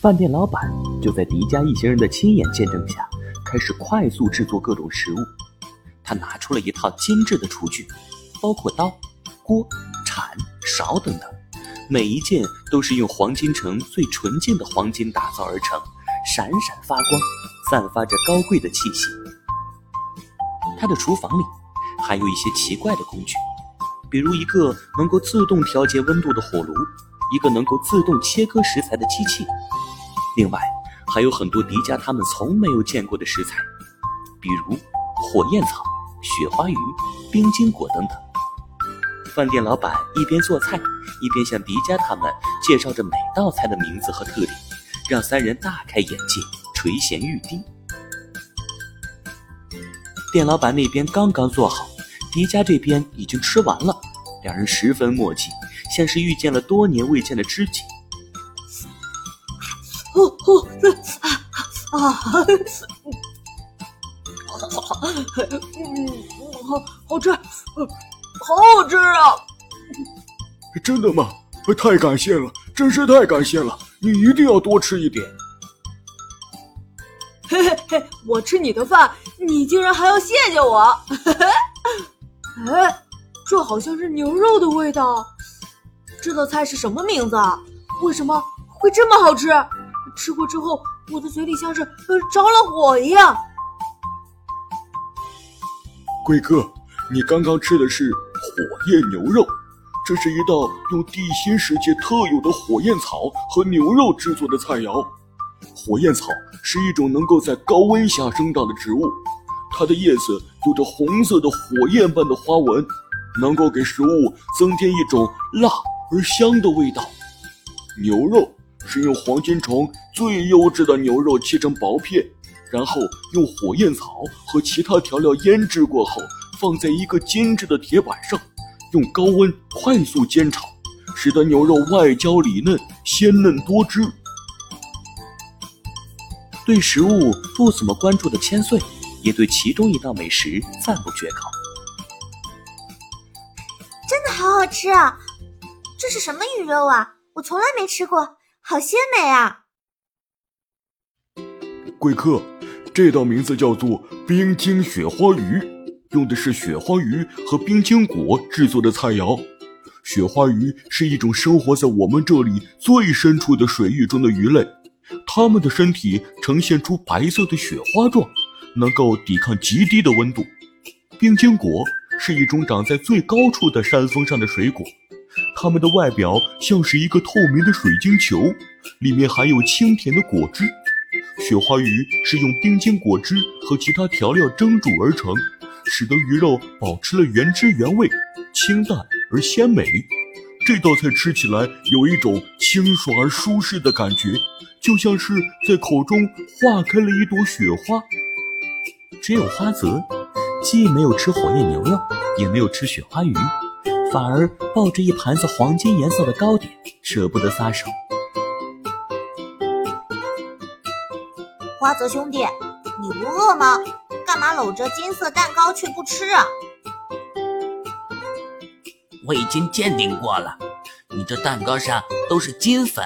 饭店老板就在迪迦一行人的亲眼见证下，开始快速制作各种食物。他拿出了一套精致的厨具，包括刀、锅、铲、勺等等，每一件都是用黄金城最纯净的黄金打造而成，闪闪发光，散发着高贵的气息。他的厨房里还有一些奇怪的工具，比如一个能够自动调节温度的火炉，一个能够自动切割食材的机器，另外还有很多迪迦他们从没有见过的食材，比如火焰草。雪花鱼、冰晶果等等。饭店老板一边做菜，一边向迪迦他们介绍着每道菜的名字和特点，让三人大开眼界，垂涎欲滴。店老板那边刚刚做好，迪迦这边已经吃完了，两人十分默契，像是遇见了多年未见的知己。哦哦，啊啊！嗯，好好吃，好好吃啊！真的吗？太感谢了，真是太感谢了！你一定要多吃一点。嘿嘿嘿，我吃你的饭，你竟然还要谢谢我？哎，这好像是牛肉的味道。这道菜是什么名字啊？为什么会这么好吃？吃过之后，我的嘴里像是着了火一样。贵哥，你刚刚吃的是火焰牛肉，这是一道用地心世界特有的火焰草和牛肉制作的菜肴。火焰草是一种能够在高温下生长的植物，它的叶子有着红色的火焰般的花纹，能够给食物增添一种辣而香的味道。牛肉是用黄金虫最优质的牛肉切成薄片。然后用火焰草和其他调料腌制过后，放在一个精致的铁板上，用高温快速煎炒，使得牛肉外焦里嫩、鲜嫩多汁。对食物不怎么关注的千岁，也对其中一道美食赞不绝口。真的好好吃啊！这是什么鱼肉啊？我从来没吃过，好鲜美啊！贵客。这道名字叫做冰晶雪花鱼，用的是雪花鱼和冰晶果制作的菜肴。雪花鱼是一种生活在我们这里最深处的水域中的鱼类，它们的身体呈现出白色的雪花状，能够抵抗极低的温度。冰晶果是一种长在最高处的山峰上的水果，它们的外表像是一个透明的水晶球，里面含有清甜的果汁。雪花鱼是用冰晶果汁和其他调料蒸煮而成，使得鱼肉保持了原汁原味，清淡而鲜美。这道菜吃起来有一种清爽而舒适的感觉，就像是在口中化开了一朵雪花。只有花泽，既没有吃火焰牛肉，也没有吃雪花鱼，反而抱着一盘子黄金颜色的糕点，舍不得撒手。花泽兄弟，你不饿吗？干嘛搂着金色蛋糕却不吃啊？我已经鉴定过了，你这蛋糕上都是金粉，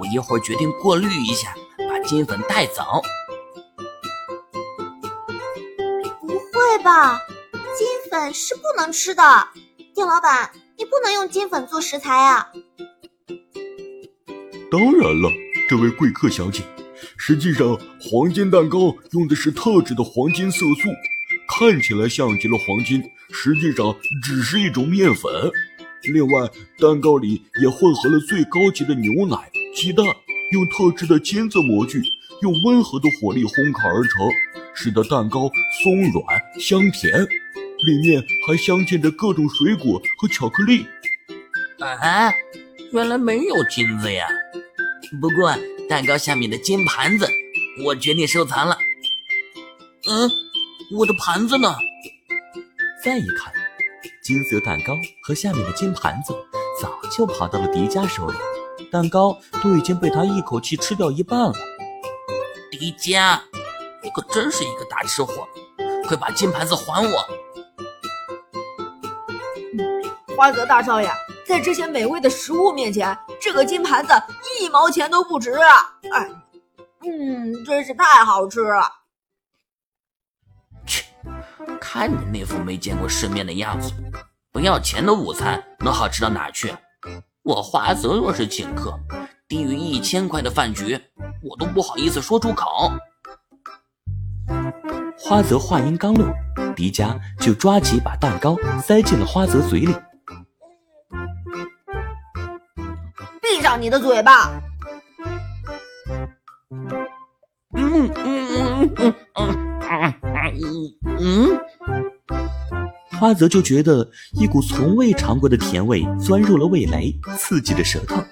我一会儿决定过滤一下，把金粉带走。不会吧？金粉是不能吃的，店老板，你不能用金粉做食材啊！当然了，这位贵客小姐。实际上，黄金蛋糕用的是特制的黄金色素，看起来像极了黄金，实际上只是一种面粉。另外，蛋糕里也混合了最高级的牛奶、鸡蛋，用特制的金色模具，用温和的火力烘烤而成，使得蛋糕松软香甜，里面还镶嵌着各种水果和巧克力。啊，原来没有金子呀！不过。蛋糕下面的金盘子，我决定收藏了。嗯，我的盘子呢？再一看，金色蛋糕和下面的金盘子早就跑到了迪迦手里，蛋糕都已经被他一口气吃掉一半了。迪迦，你可真是一个大吃货！快把金盘子还我！花泽大少爷，在这些美味的食物面前，这个金盘子一毛钱都不值啊！哎，嗯，真是太好吃了。切，看你那副没见过世面的样子，不要钱的午餐能好吃到哪去？我花泽若是请客，低于一千块的饭局，我都不好意思说出口。花泽话音刚落，迪迦就抓起一把蛋糕塞进了花泽嘴里。你的嘴巴！嗯嗯嗯嗯嗯嗯嗯。花泽就觉得一股从未尝过的甜味钻入了味蕾，刺激着舌头，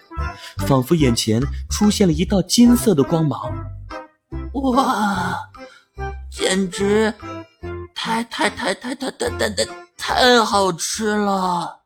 仿佛眼前出现了一道金色的光芒。哇，简直太太太太太太太太太好吃了！